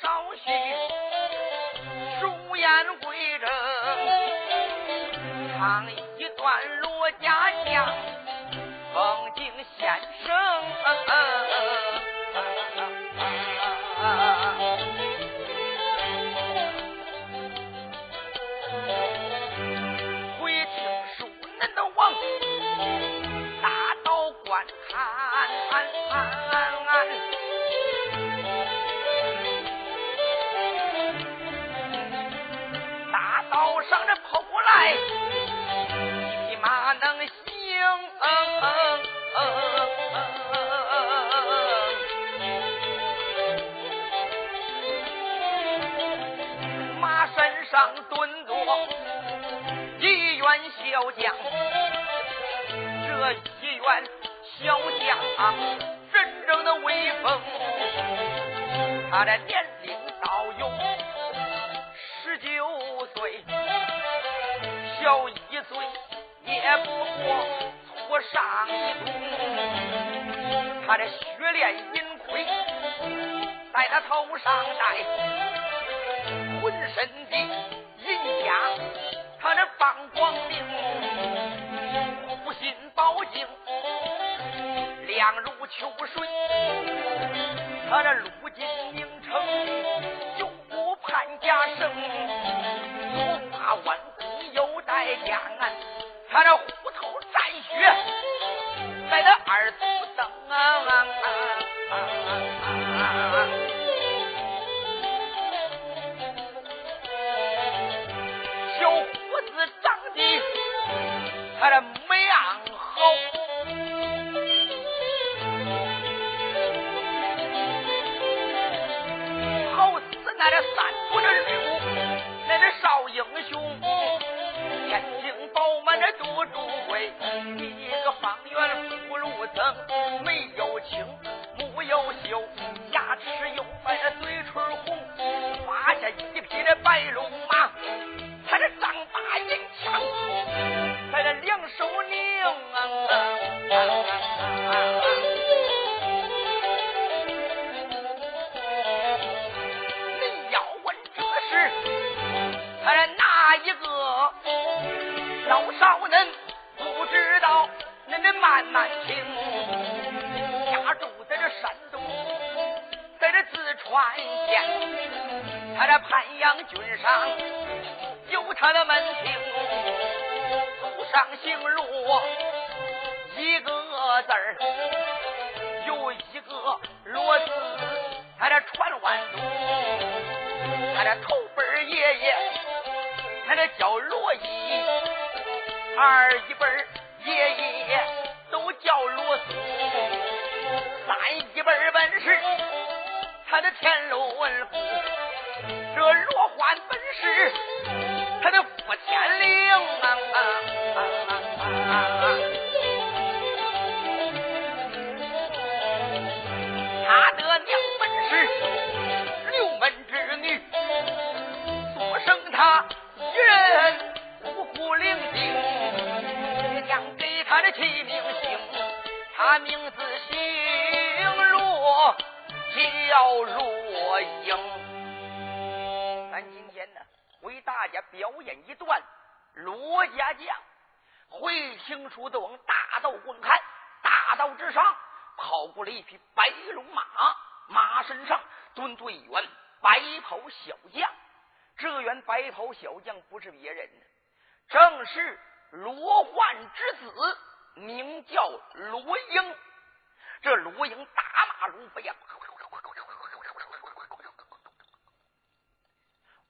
少叙，书言归正，唱一段《罗家将》，风景先生。回听书恁的王，拿刀观看。这一员小将，真正的威风，他的年龄倒有十九岁，小一岁也不过初上一中，他的血练银盔在他头上戴，浑身亮如秋水，他的路金名城，就不盼家生，头发弯弓又带剑，他的虎头战靴，在他二头灯。小三国的吕布，那这少英雄，眼睛饱满的多主贵，一个方圆福禄增，眉又清，目又秀，牙齿又白，嘴唇红，胯下一匹的白龙马，他这丈八银枪，他这两手拧啊。少恁得慢慢听。家住在这山东，在这淄川县，他这潘阳郡上有他的门庭，头上姓罗，一个字儿有一个罗字，他这传万宗，他这头辈爷爷，他这叫罗伊。二一辈爷爷三一辈本是他的天伦父，这罗欢本是他的父天灵。他的娘本是六门之女，所生他一人。五虎灵精，将给他的起名姓，他名字姓罗，叫罗英。咱今天呢，为大家表演一段罗家将会清楚的往大道观看，大道之上跑过了一匹白龙马，马身上蹲着一员白袍小将。这员白袍小将不是别人。正是罗焕之子，名叫罗英。这罗英大马如飞呀，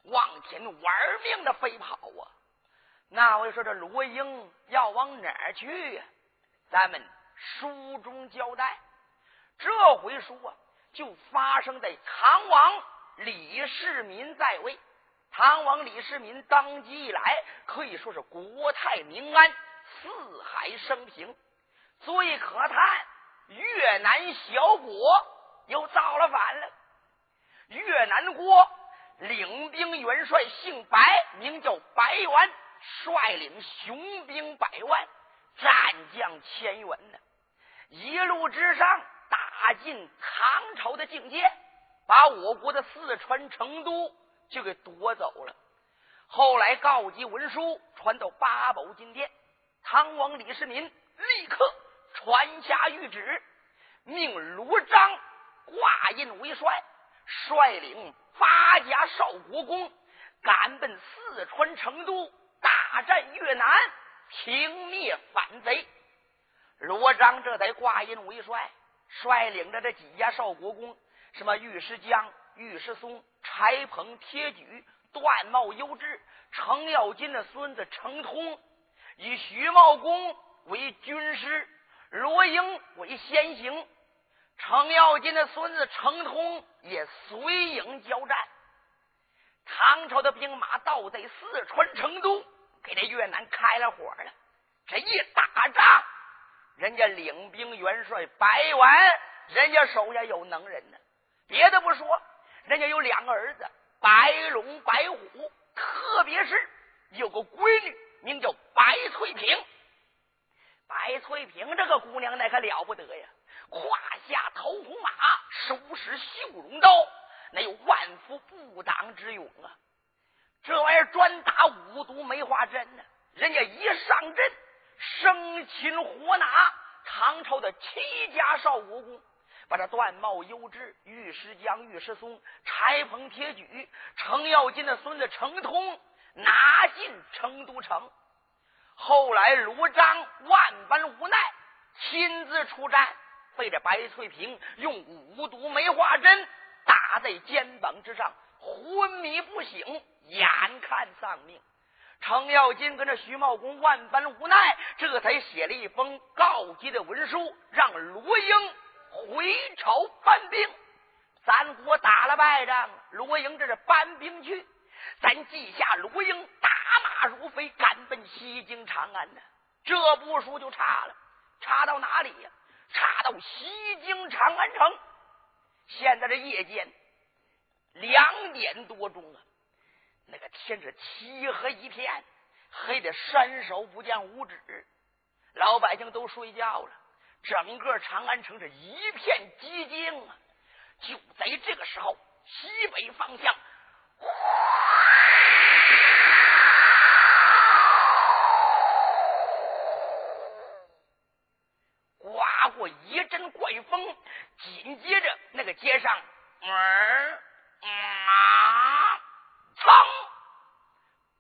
往天玩命的飞跑啊！那我就说这罗英要往哪儿去呀？咱们书中交代，这回书啊，就发生在唐王李世民在位。唐王李世民当即以来，可以说是国泰民安，四海升平。最可叹，越南小国又造了反了。越南国领兵元帅姓白，名叫白元，率领雄兵百万，战将千员呢。一路之上，打进唐朝的境界。把我国的四川成都就给夺走了。后来告急文书传到八宝金殿，唐王李世民立刻传下谕旨，命卢章挂印为帅，率领八家少国公赶奔四川成都，大战越南，平灭反贼。罗章这才挂印为帅，率领着这几家少国公。什么尉迟江、尉迟松、柴鹏、铁举、段茂、优质、程咬金的孙子程通，以徐茂公为军师，罗英为先行。程咬金的孙子程通也随营交战。唐朝的兵马倒在四川成都，给这越南开了火了。这一打仗，人家领兵元帅白完，人家手下有能人呢。别的不说，人家有两个儿子，白龙、白虎，特别是有个闺女，名叫白翠萍。白翠萍这个姑娘那可了不得呀，胯下桃红马，手持绣绒刀，那有万夫不挡之勇啊！这玩意儿专打五毒梅花针呢。人家一上阵，生擒活拿唐朝的七家少国公。把这段茂、优质、尉迟江、尉迟松、柴鹏、铁举、程咬金的孙子程通拿进成都城。后来卢章万般无奈，亲自出战，被这白翠萍用五毒梅花针打在肩膀之上，昏迷不醒，眼看丧命。程咬金跟着徐茂公万般无奈，这才写了一封告急的文书，让罗英。回朝搬兵，咱国打了败仗，罗英这是搬兵去，咱记下罗英打马如飞，赶奔西京长安呢。这部书就差了，差到哪里呀？差到西京长安城。现在这夜间两点多钟啊，那个天是漆黑一片，黑的伸手不见五指，老百姓都睡觉了。整个长安城是一片寂静啊！就在这个时候，西北方向刮过一阵怪风，紧接着那个街上，儿啊，噌，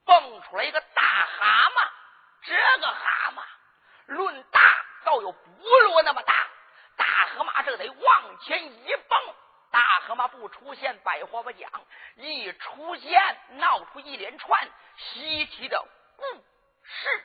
蹦出来一个大蛤蟆。这个蛤蟆论大。倒有菠萝那么大，大河马这得往前一蹦，大河马不出现，百花不讲；一出现，闹出一连串稀奇的故事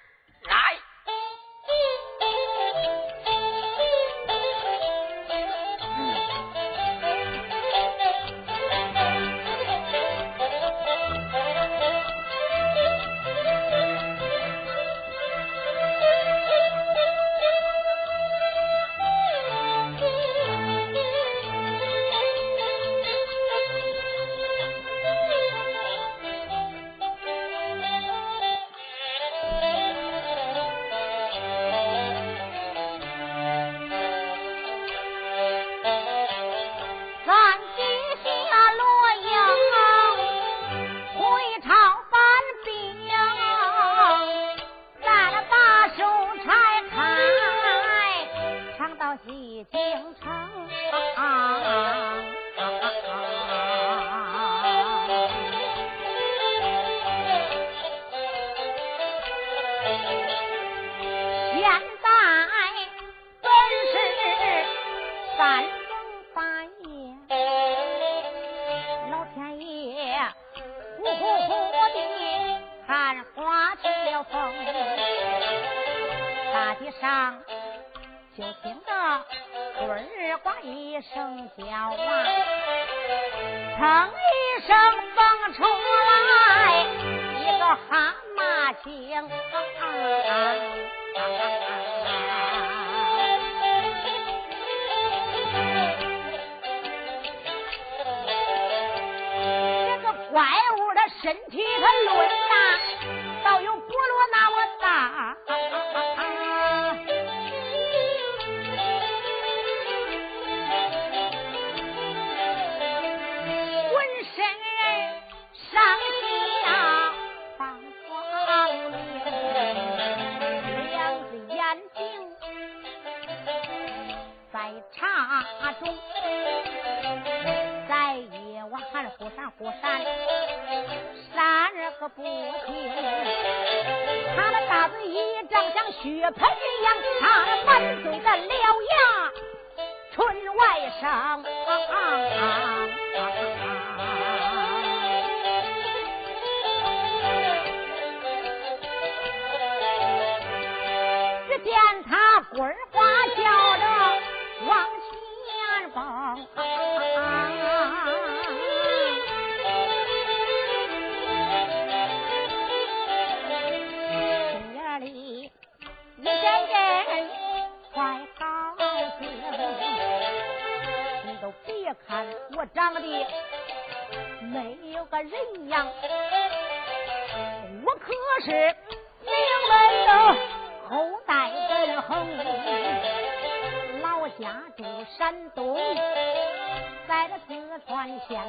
四川县，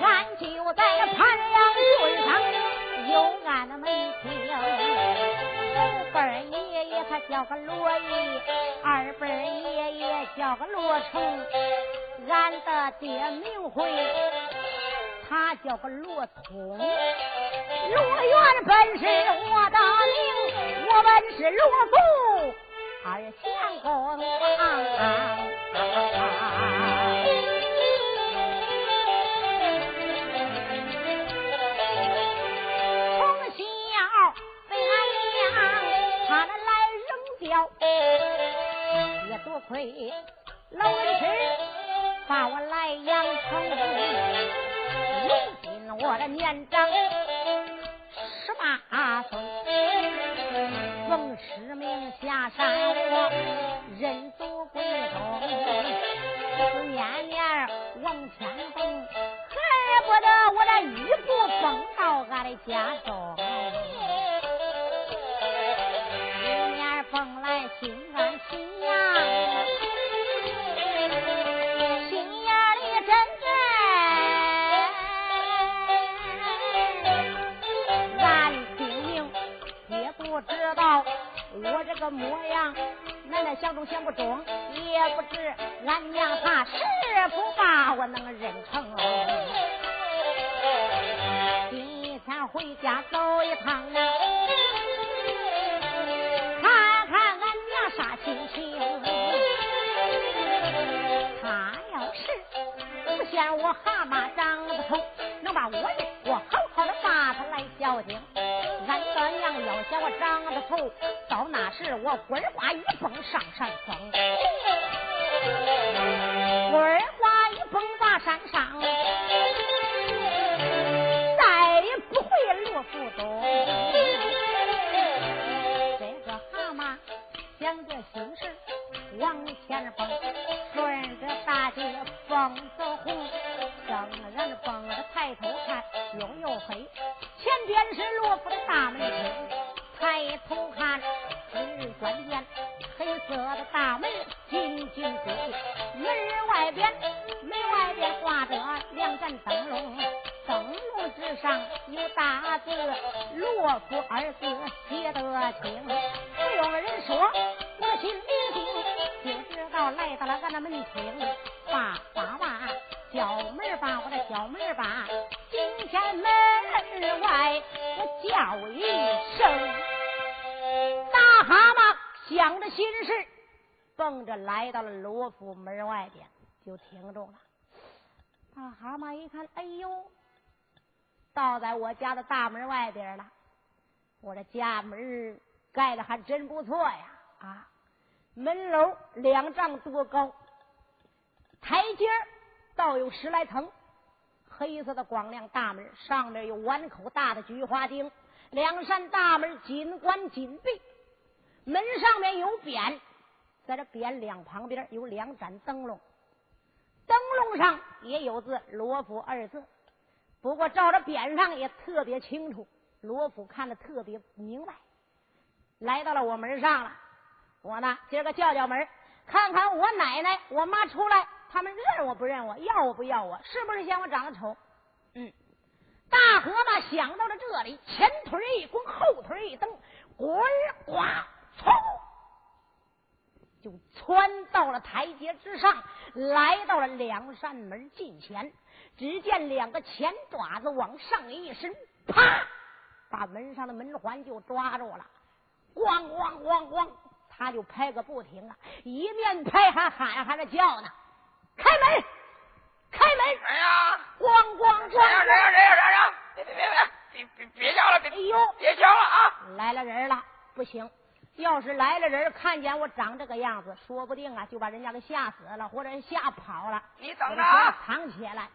俺就在那盘阳村上有俺的门庭。辈爷爷他叫个罗毅，二辈爷爷叫个罗成，俺的爹名讳他叫个罗通，罗元本是我的名，我本是罗福二相公。亏老恩师把我来养成，如今我的年长十八岁，奉师命下山，我认祖归宗，年年往前奔，恨不得我的衣服蹦到俺的家中。我这个模样，奶奶想中想不中，也不知俺娘她是否把我能认成。今天回家走一趟啊。是我棍儿花一蹦上山峰，来到了罗府门外边，就停住了。大蛤蟆一看，哎呦，倒在我家的大门外边了，我这家门盖的还真不错呀，啊！门楼两丈多高，台阶倒有十来层，黑色的光亮大门上面有碗口大的菊花钉，两扇大门紧关紧闭，门上面有匾，在这匾两旁边有两盏灯笼，灯笼上也有字“罗府”二字，不过照着匾上也特别清楚，罗府看的特别明白。来到了我门上了。我呢，今儿个叫叫门，看看我奶奶、我妈出来，他们认我不认我，要我不要我，是不是嫌我长得丑？嗯，大河马想到了这里，前腿一弓，后腿一蹬，滚呱，冲，就窜到了台阶之上，来到了两扇门近前。只见两个前爪子往上一伸，啪，把门上的门环就抓住了。咣咣咣咣，他就拍个不停啊！一面拍还喊还着叫呢：“开门，开门！”哎呀，咣咣咣！谁呀谁呀谁呀谁呀！别别别别别别叫了！别哎呦，别叫了啊！来了人了，不行！要是来了人，看见我长这个样子，说不定啊，就把人家给吓死了，或者吓跑了。你等着啊！藏起来。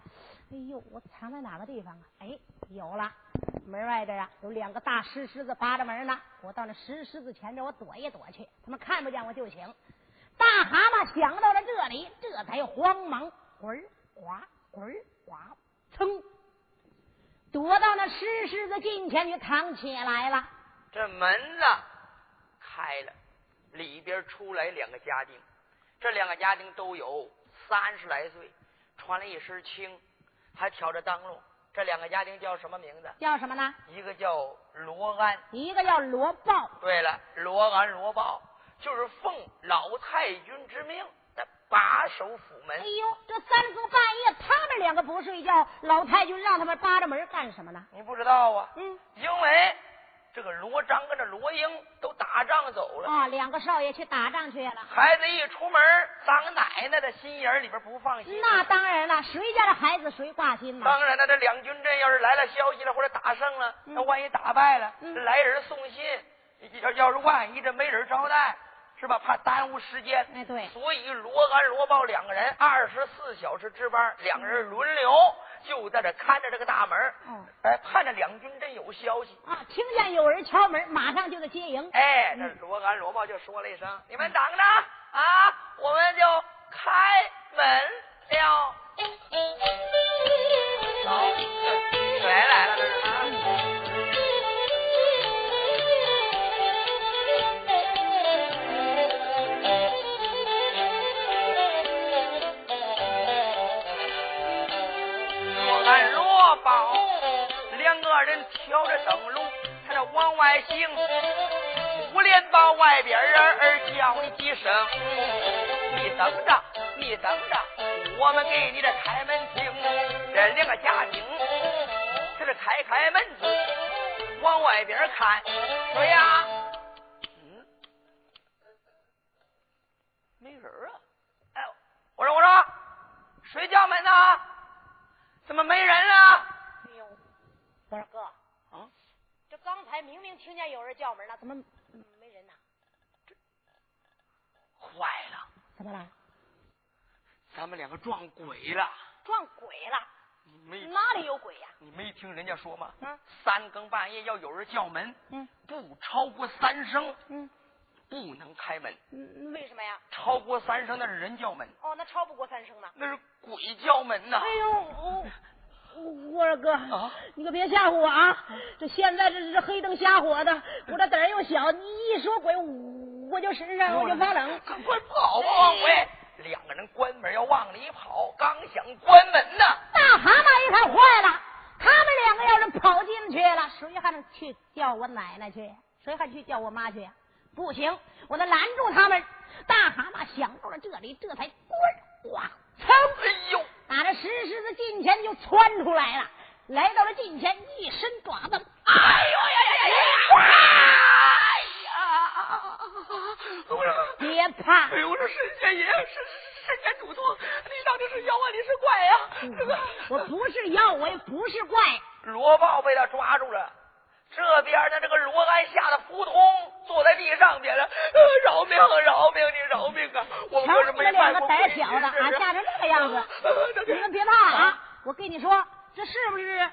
哎呦，我藏在哪个地方啊？哎，有了，门外边啊，有两个大石狮子扒着门呢。我到那石狮子前边，我躲一躲去，他们看不见我就行。大蛤蟆想到了这里，这才慌忙滚呱滚呱，噌，躲到那石狮子近前去藏起来了。这门子开了，里边出来两个家丁，这两个家丁都有三十来岁，穿了一身青。还挑着灯笼，这两个家丁叫什么名字？叫什么呢？一个叫罗安，一个叫罗豹。对了，罗安、罗豹就是奉老太君之命的把守府门。哎呦，这三更半夜，他们两个不睡觉，老太君让他们扒着门干什么呢？你不知道啊？嗯，因为。这个罗章跟这罗英都打仗走了啊，两个少爷去打仗去了。孩子一出门，当奶奶的心眼里边不放心。那当然了，谁家的孩子谁挂心呢？当然了，这两军阵要是来了消息了，或者打胜了，那万一打败了，来人送信，要要是万一这没人招待，是吧？怕耽误时间。哎，对。所以罗安、罗豹两个人二十四小时值班，两个人轮流。就在这看着这个大门，哎，盼着两军真有消息啊！听见有人敲门，马上就得接应。哎，这罗安罗豹就说了一声：“你们等着啊，我们就开门了。”走，来来了，这是啊。二人挑着灯笼，他这往外行，五连把外边人儿叫你几声，你等着，你等着，我们给你这开门听。这两个家丁，他这开开门子，往外边看，说呀，嗯，没人啊。哎，我说我说，谁叫门呢？怎么没人啊？我说哥，啊，这刚才明明听见有人叫门了，怎么没人呢？这坏了！怎么了？咱们两个撞鬼了！撞鬼了！你没哪里有鬼呀？你没听人家说吗？嗯。三更半夜要有人叫门，嗯，不超过三声，嗯，不能开门。嗯，为什么呀？超过三声那是人叫门。哦，那超不过三声呢？那是鬼叫门呐！哎呦！我说哥，你可别吓唬我啊！这现在这是黑灯瞎火的，我这胆儿又小，你一说鬼，我就身上我就发冷。赶快跑吧，王伟！两个人关门要往里跑，刚想关门呢，大蛤蟆一看坏了，他们两个要是跑进去了，谁还能去叫我奶奶去？谁还去叫我妈去？不行，我得拦住他们。大蛤蟆想到了这里，这才滚哇，噌！哎呦！打着石狮子近前就窜出来了，来到了近前，一伸爪子，哎呦呀呀呀呀！哎呀！别怕！哎呦，我说神仙爷，神神仙主托，你到底是妖啊，你是怪呀？这个我不是妖，我也不是怪。罗豹被他抓住了，这边的这个罗安吓得扑通坐在地上边了，饶命，饶命，你饶命啊！我们可是没两个胆小的，啊，吓成这个样子。你们别怕啊！我跟你说，这是不是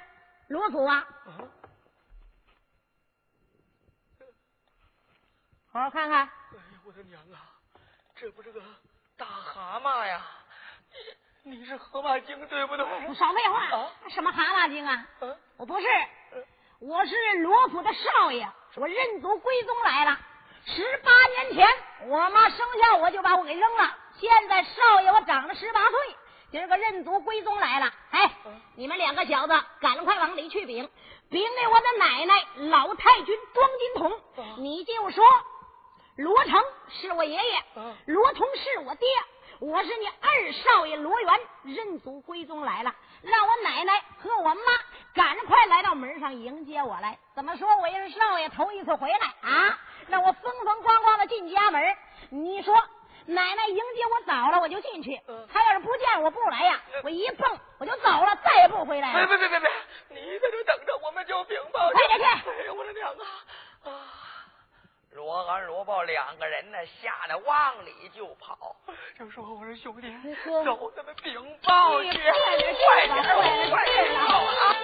罗祖啊？好好看看。哎呀，我的娘啊！这不是个大蛤蟆呀？你你是河马精对不对？少废话！什么蛤蟆精啊？我不是，我是罗府的少爷，我认祖归宗来了。十八年前，我妈生下我就把我给扔了。现在少爷我长了十八岁，今儿个认祖归宗来了。哎，你们两个小子，赶快往里去禀，禀给我的奶奶老太君庄金童，你就说罗成是我爷爷，罗通是我爹，我是你二少爷罗元，认祖归宗来了，让我奶奶和我妈赶快来到门上迎接我来。怎么说我也是少爷头一次回来啊？让我风风光光的进家门。你说奶奶迎接我早了，我就进去；他要是不见我不来呀，我一蹦我就走了，再也不回来了。别别别别别！你在这等着，我们就禀报。快点去！哎呀，我的娘啊！啊！罗安、罗豹两个人呢，吓得往里就跑。就说：“我说兄弟，走，咱们禀报去，快点，快点，快点啊！”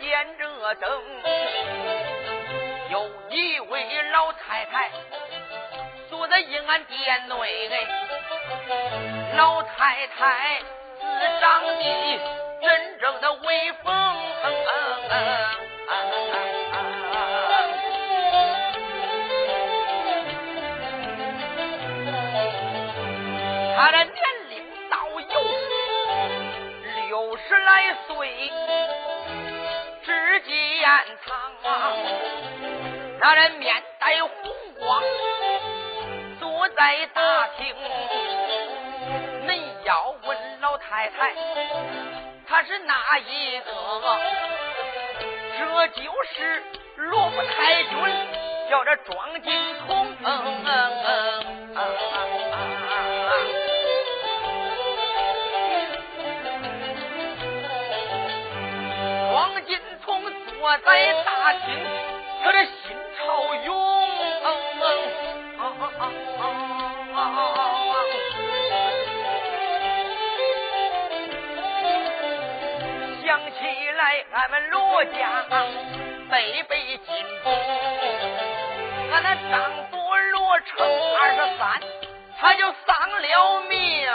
点着灯，有一位老太太坐在银安殿内。老太太自长得真正的威风，她的年龄到有六十来岁。南仓啊，那人面带红光坐在大厅，你要问老太太，她是哪一个？这就是罗太君，叫这庄金童。我在大金，他的心潮涌。想起来，俺们罗家北北金，俺那长子罗成二十三，他就丧了命。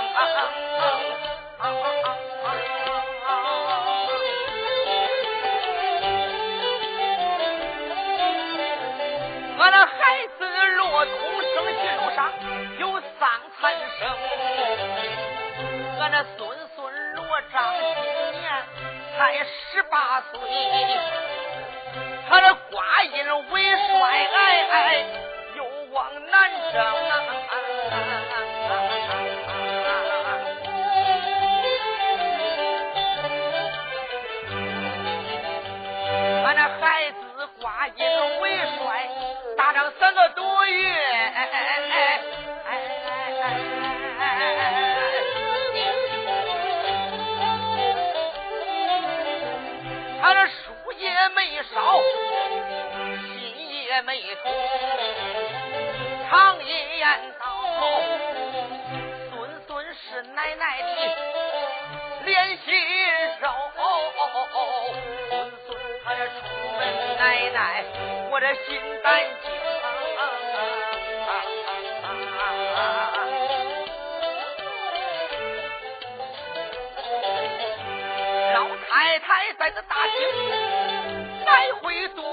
生，我那孙孙罗章今年才十八岁，他的寡音为帅，哎哎，有往南征。俺那孩子挂印为帅，打仗三个多月，心也没痛，常言道，孙孙是奶奶的连心肉。他这出门奶奶，我这心胆惊。老太太在这大厅来回踱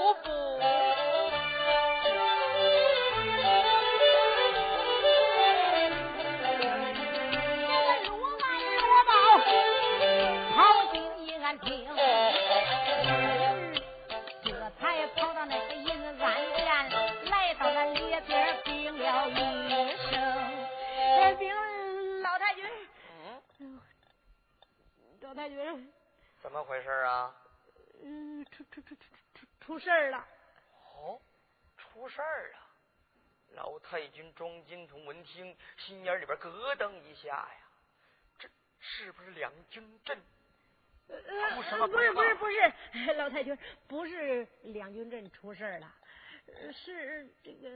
太君，怎么回事啊？嗯，出出出出出出事儿了。哦，出事儿啊！老太君庄金童闻听，心眼里边咯噔一下呀，这是不是两军阵？出什么不是不是不是，老太君不是两军阵出事儿了，是这个。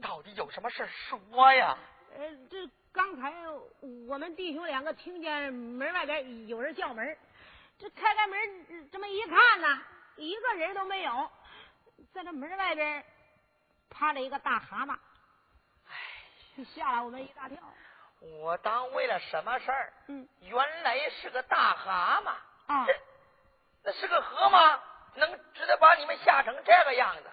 到底有什么事说呀？呃，这。刚才我们弟兄两个听见门外边有人叫门，这开开门这么一看呢，一个人都没有，在这门外边趴着一个大蛤蟆，哎，吓了我们一大跳。我当为了什么事儿？嗯，原来是个大蛤蟆啊，那是个河吗？能值得把你们吓成这个样子？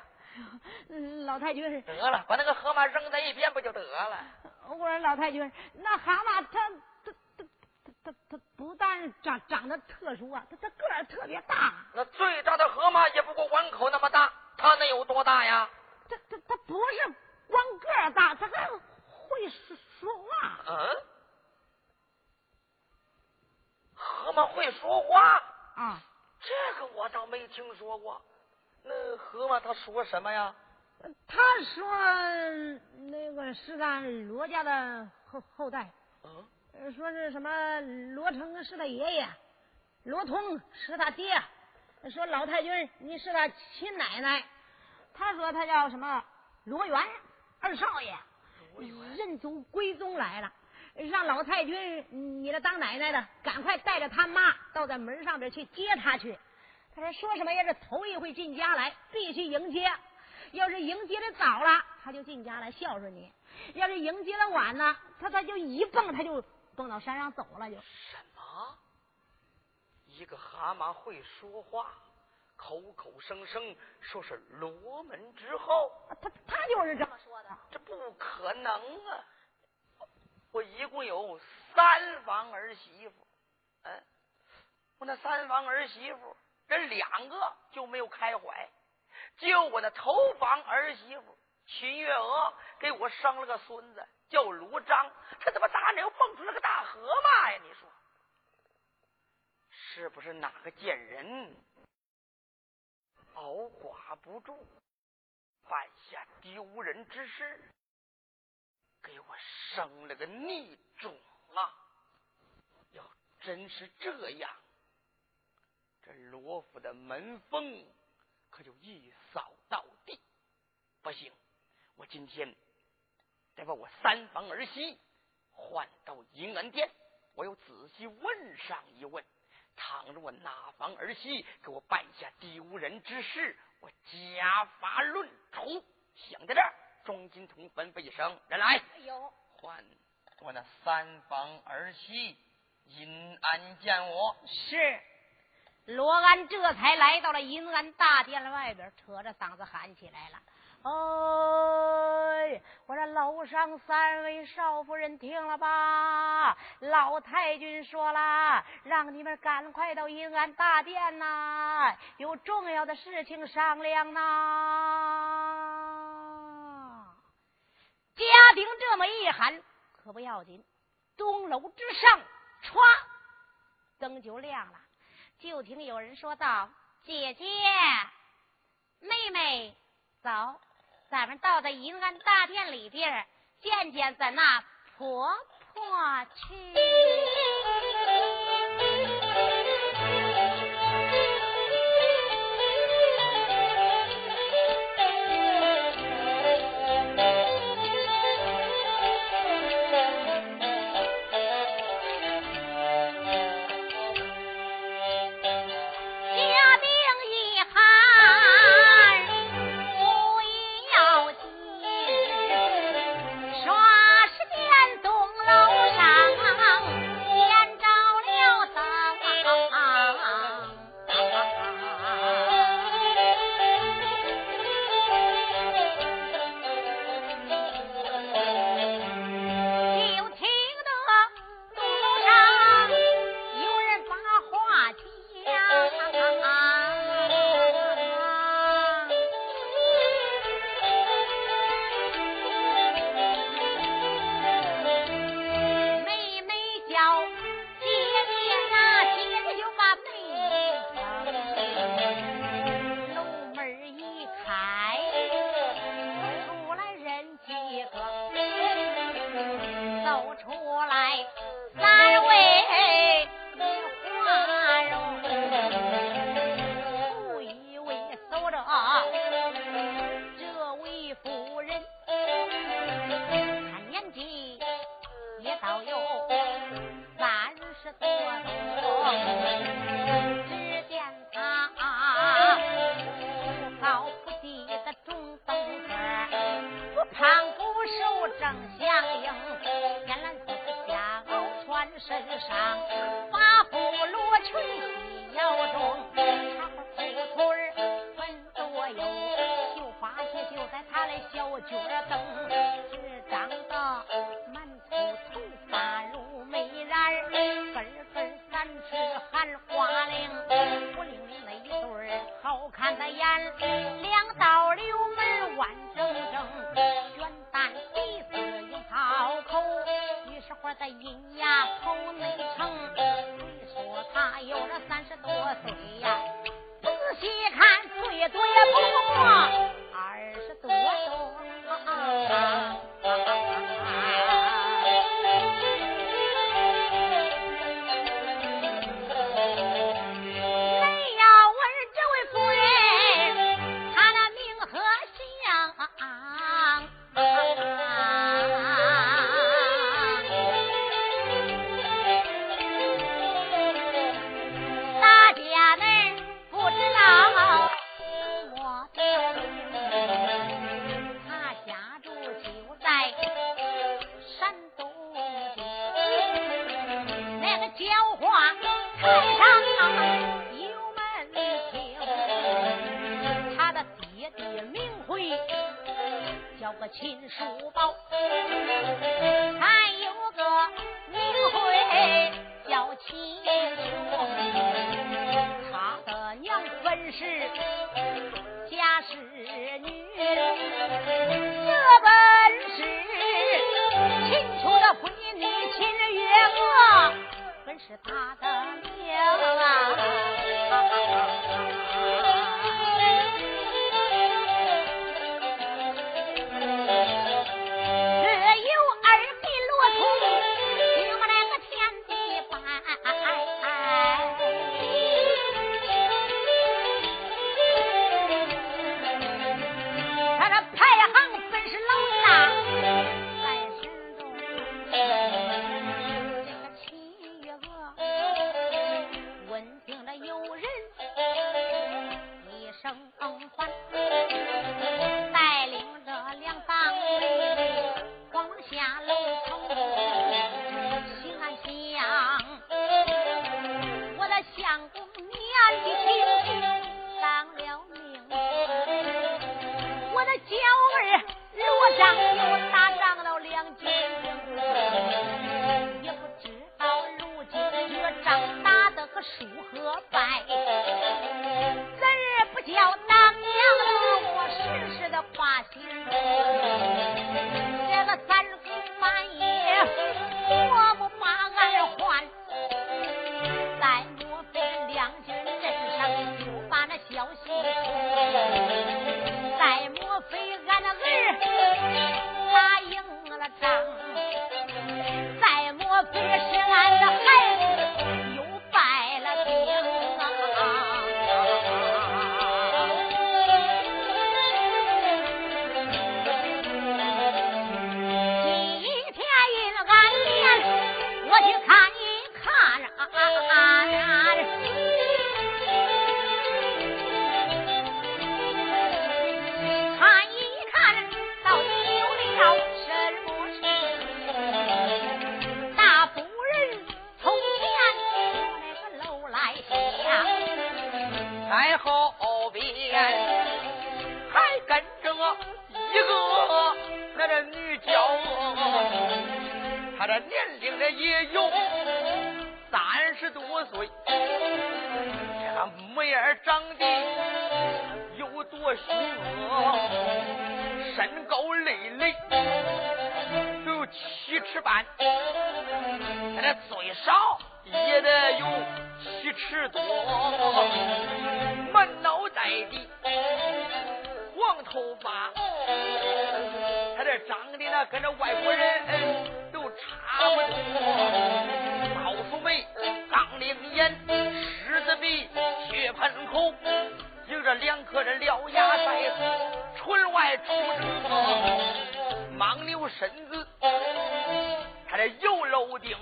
嗯，老太君，得了，把那个河马扔在一边不就得了？我说老太君，那蛤蟆它它它它它它不但长长得特殊啊，它它个儿特别大。那最大的河马也不过碗口那么大，它能有多大呀？它它它不是光个儿大，它还会说说话。嗯，河马会说话啊？这个我倒没听说过。那河马它说什么呀？他说那个是咱罗家的后后代，嗯，说是什么罗成是他爷爷，罗通是他爹，说老太君你是他亲奶奶。他说他叫什么罗元二少爷，认祖归宗来了，让老太君你这当奶奶的赶快带着他妈到咱门上边去接他去。他说说什么也是头一回进家来，必须迎接。要是迎接的早了，他就进家来孝顺你；要是迎接的晚呢，他他就一蹦，他就蹦到山上走了。就什么？一个蛤蟆会说话，口口声声说是罗门之后，他他就是这么说的。这不可能啊！我一共有三房儿媳妇，嗯，我那三房儿媳妇，这两个就没有开怀。就我那头房儿媳妇秦月娥给我生了个孙子，叫罗章。他怎么大娘蹦出来个大河马呀？你说是不是哪个贱人熬寡不住，犯下丢人之事，给我生了个逆种啊？要真是这样，这罗府的门风。可就一扫到底。不行，我今天得把我三房儿媳换到银安殿，我要仔细问上一问。倘若我哪房儿媳给我办下丢人之事，我家法论处。想到这儿，钟金童吩咐一声：“人来，哎呦换我那三房儿媳银安见我。”是。罗安这才来到了银安大殿的外边，扯着嗓子喊起来了：“哎，我这楼上三位少夫人听了吧？老太君说了，让你们赶快到银安大殿呐，有重要的事情商量呐。”家丁这么一喊，可不要紧，东楼之上，歘，灯就亮了。就听有人说道：“姐姐，妹妹，走，咱们到在银安大殿里边见见咱那婆婆去。”那有人一声唤。这年龄的也有三十多岁，这个模样长得有多凶恶，身高累累，都有七尺半，他这最少也得有七尺多，满脑袋的黄头发。他这长得呢跟这外国人差不多，高素眉、钢铃眼、狮子鼻、血盆口，有着两颗这獠牙在唇外出着莽牛身子，他这油楼顶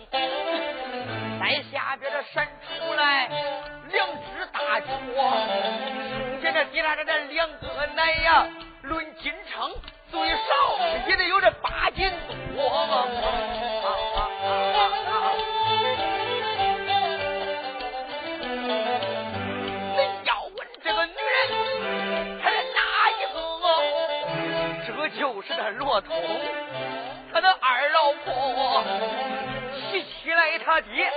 在下边这闪出来两只大脚，现在底下这这两个奶呀，论斤称。最少也得有这八斤多。恁要问这个女人，她是哪一个？这就是那罗通，他的二老婆。提起来他爹，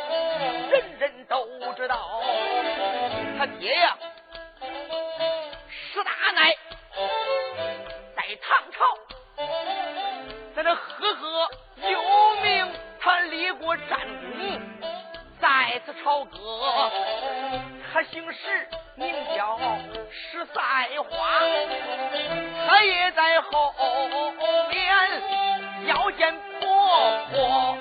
人人都知道，他爹呀。石大奶唐朝在那赫赫有名，他立过战功。再次朝歌，他姓石，名叫石赛花，他也在后面要见婆婆。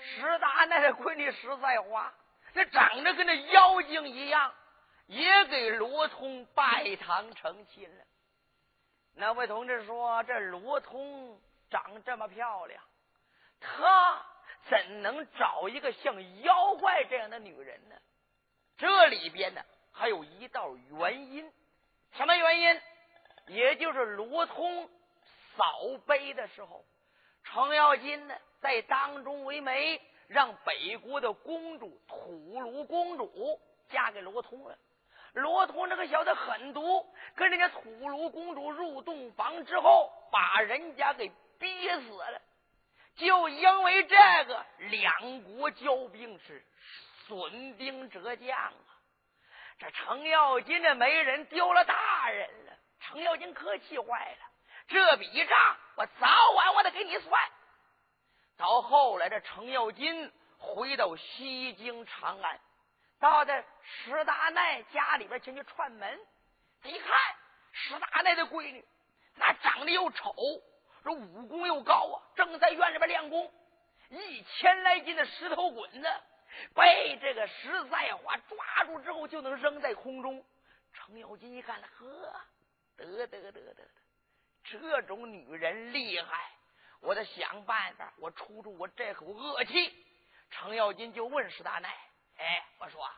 石大奶的闺女石赛花，这长得跟那妖精一样，也给罗通拜堂成亲了。那位同志说：“这罗通长这么漂亮，他。”怎能找一个像妖怪这样的女人呢？这里边呢还有一道原因，什么原因？也就是罗通扫碑的时候，程咬金呢在当中为媒，让北国的公主吐鲁公主嫁给罗通了。罗通这个小子狠毒，跟人家吐鲁公主入洞房之后，把人家给逼死了。就因为这个，两国交兵是损兵折将啊！这程咬金这媒人丢了大人了，程咬金可气坏了。这笔账我早晚我得给你算。到后来，这程咬金回到西京长安，到这石大奶家里边前去串门，他一看石大奶的闺女，那长得又丑。这武功又高啊，正在院里边练功，一千来斤的石头滚子被这个石在花抓住之后，就能扔在空中。程咬金一看，呵，得得得得得，这种女人厉害，我得想办法，我出出我这口恶气。程咬金就问石大奶：“哎，我说，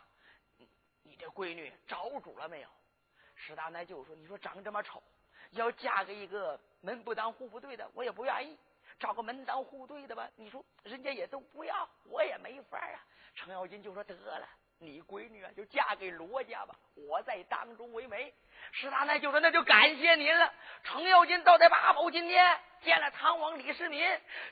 你这闺女找主了没有？”石大奶就说：“你说长这么丑。”要嫁给一个门不当户不对的，我也不愿意；找个门当户对的吧，你说人家也都不要，我也没法啊。程咬金就说：“得了，你闺女啊，就嫁给罗家吧，我在当中为媒。”石大奶就说：“那就感谢您了。”程咬金到在八宝金殿见了唐王李世民，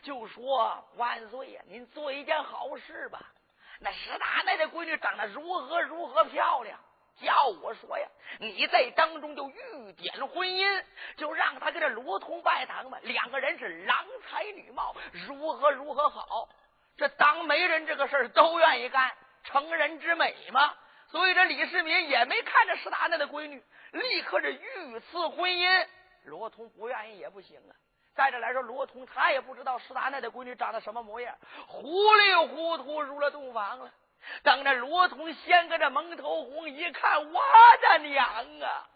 就说：“万岁呀，您做一件好事吧。那石大奶的闺女长得如何如何漂亮。”叫我说呀，你在当中就预点婚姻，就让他跟这罗通拜堂吧。两个人是郎才女貌，如何如何好？这当媒人这个事儿都愿意干，成人之美嘛。所以这李世民也没看着石大奶的闺女，立刻是御赐婚姻。罗通不愿意也不行啊。再者来说，罗通他也不知道石大奶的闺女长得什么模样，糊里糊涂入了洞房了。等着罗通掀个这蒙头红，一看我的娘啊！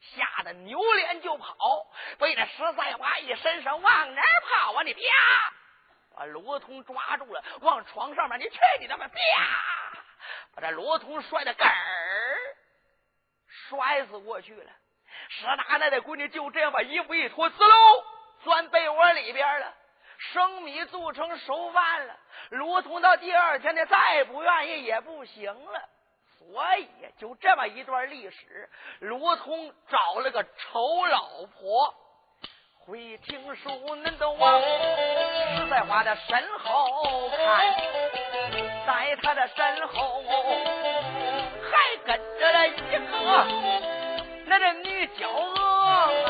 吓得扭脸就跑，被这石赛花一伸手往哪跑啊？你啪！把罗通抓住了，往床上面，你去你的吧！啪！把这罗通摔得根儿摔死过去了。石大奶的闺女就这样把衣服一脱，死喽，钻被窝里边了。生米做成熟饭了，卢通到第二天的，再不愿意也不行了。所以就这么一段历史，卢通找了个丑老婆，会听书，恁都往实在话的身后看，在他的身后还跟着了一个那这女娇娥。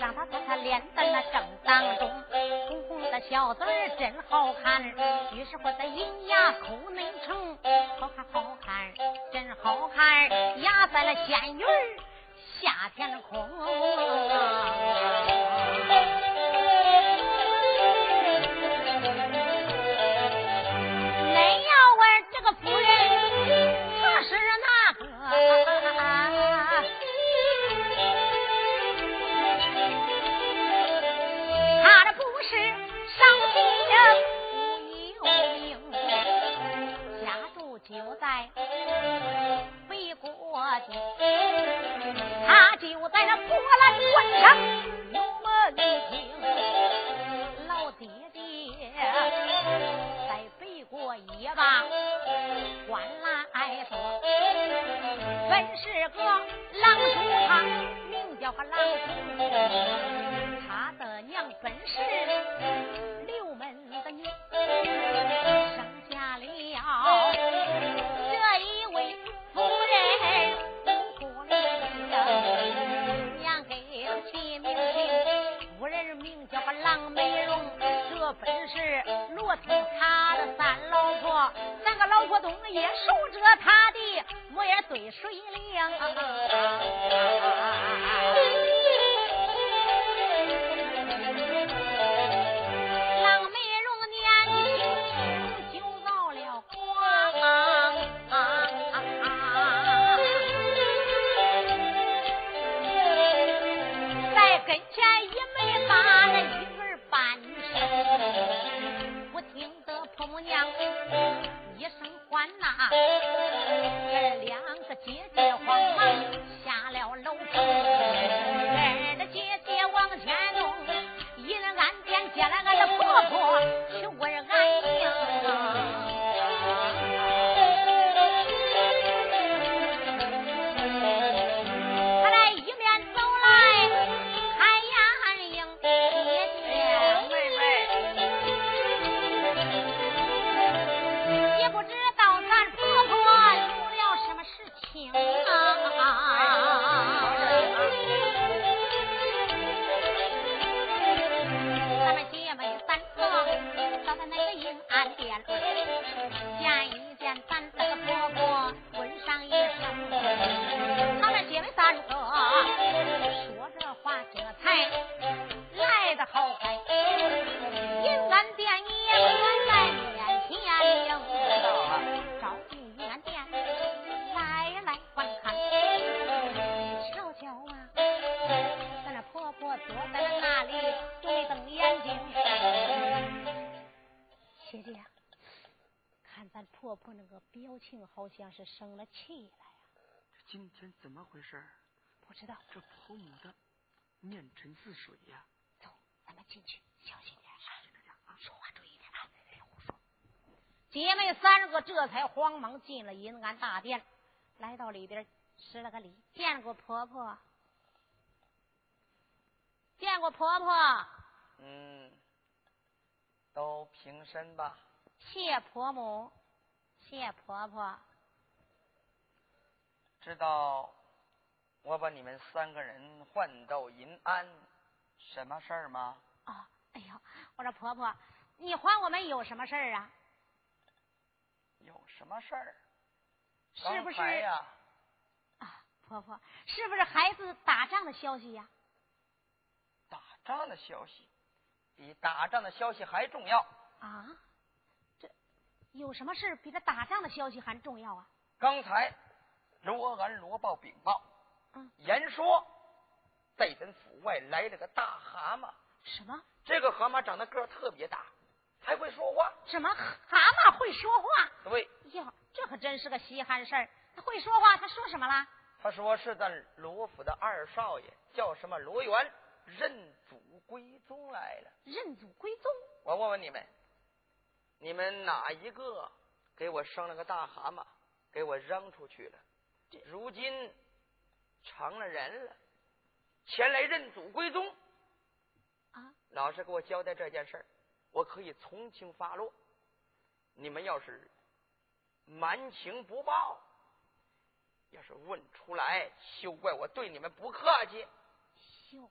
让他把他脸在那正当中，红红的小嘴真好看。于是乎在银牙口内成，好看好看，真好看，压在了仙女下天空。上有门听老爹爹在背过夜吧关来说本是个郎中他名叫个郎中东也守着他的，我也对谁亮姐妹三个这才慌忙进了银安大殿，来到里边施了个礼，见过婆婆，见过婆婆。嗯，都平身吧。谢婆母，谢婆婆。知道我把你们三个人换到银安，什么事儿吗？哦，哎呦，我说婆婆，你还我们有什么事儿啊？有什么事儿？是不是呀？啊，婆婆，是不是孩子打仗的消息呀？打仗的消息，比打仗的消息还重要。啊？这有什么事比这打仗的消息还重要啊？刚才罗安罗报禀报，嗯，言说在咱府外来了个大蛤蟆。什么？这个蛤蟆长得个儿特别大，还会说话。什么蛤蟆会说话？对。哟，这可真是个稀罕事儿。他会说话，他说什么了？他说是咱罗府的二少爷，叫什么罗元，认祖归宗来了。认祖归宗？我问问你们，你们哪一个给我生了个大蛤蟆，给我扔出去了？如今成了人了，前来认祖归宗。啊！老实给我交代这件事儿，我可以从轻发落。你们要是瞒情不报，要是问出来，休怪我对你们不客气。哟，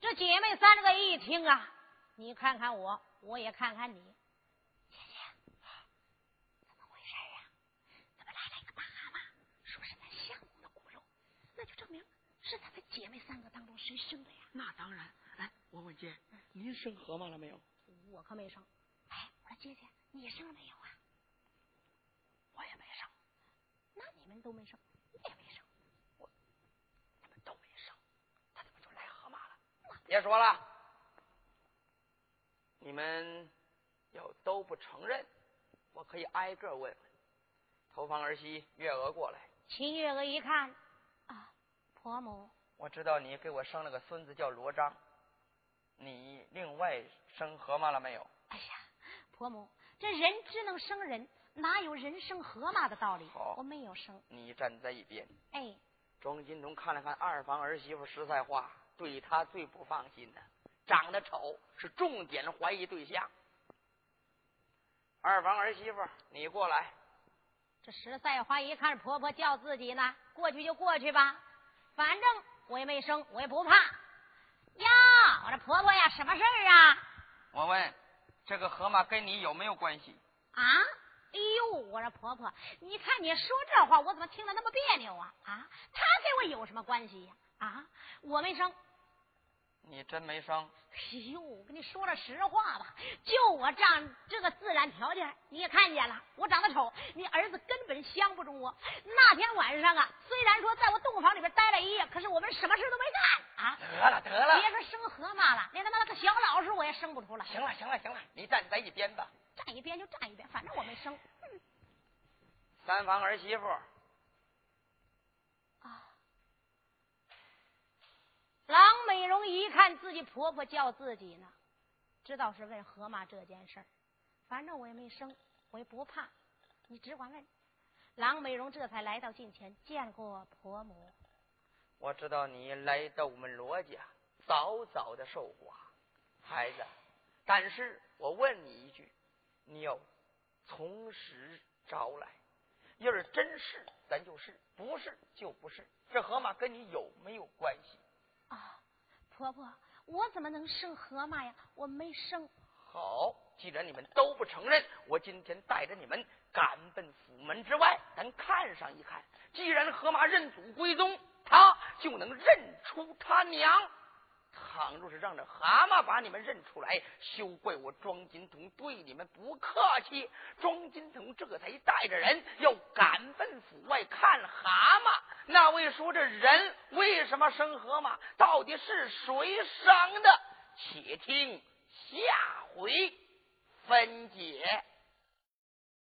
这姐妹三个一听啊，你看看我，我也看看你，姐姐，怎么回事啊？怎么来了一个大蛤蟆？说是咱相公的骨肉，那就证明是咱们姐妹三个当中谁生的呀？那当然。哎，我问姐，您生蛤蟆了没有？我可没生。哎，我说姐姐，你生了没有啊？我也没生。那你们都没生，你也没生，我你们都没生，他怎么就来河马了？别说了，你们要都不承认，我可以挨个问问。头房儿媳月娥过来，秦月娥一看，啊，婆母，我知道你给我生了个孙子叫罗章。你另外生河马了没有？哎呀，婆母，这人只能生人，哪有人生河马的道理？好，我没有生。你站在一边。哎，庄金童看了看二房儿媳妇，石赛花，对她最不放心的，长得丑是重点怀疑对象。二房儿媳妇，你过来。这石赛花一看婆婆叫自己呢，过去就过去吧，反正我也没生，我也不怕。呀，我这婆婆呀，什么事儿啊？我问，这个河马跟你有没有关系？啊？哎呦，我说婆婆，你看你说这话，我怎么听着那么别扭啊？啊，他跟我有什么关系呀？啊，我没生。你真没生？哎呦，我跟你说了实话吧，就我这样这个自然条件，你也看见了，我长得丑，你儿子根本相不中我。那天晚上啊，虽然说在我洞房里边待了一夜，可是我们什么事都没干啊。得了得了，别说生河马了，连他妈那个小老鼠我也生不出来。行了行了行了，你站在一边吧。站一边就站一边，反正我没生。嗯、三房儿媳妇啊。郎美荣一看自己婆婆叫自己呢，知道是问河马这件事儿，反正我也没生，我也不怕，你只管问。郎美荣这才来到近前，见过婆母。我知道你来到我们罗家，早早的受寡，孩子。但是我问你一句，你要从实招来，要是真是，咱就是；不是，就不是。这河马跟你有没有关系？啊，婆婆，我怎么能生河马呀？我没生。好，既然你们都不承认，我今天带着你们赶奔府门之外，咱看上一看。既然河马认祖归宗，他就能认出他娘。倘若是让这蛤蟆把你们认出来，休怪我庄金童对你们不客气。庄金童这才带着人要赶奔府外看蛤蟆。那位说这人为什么生蛤蟆？到底是谁生的？且听下回分解。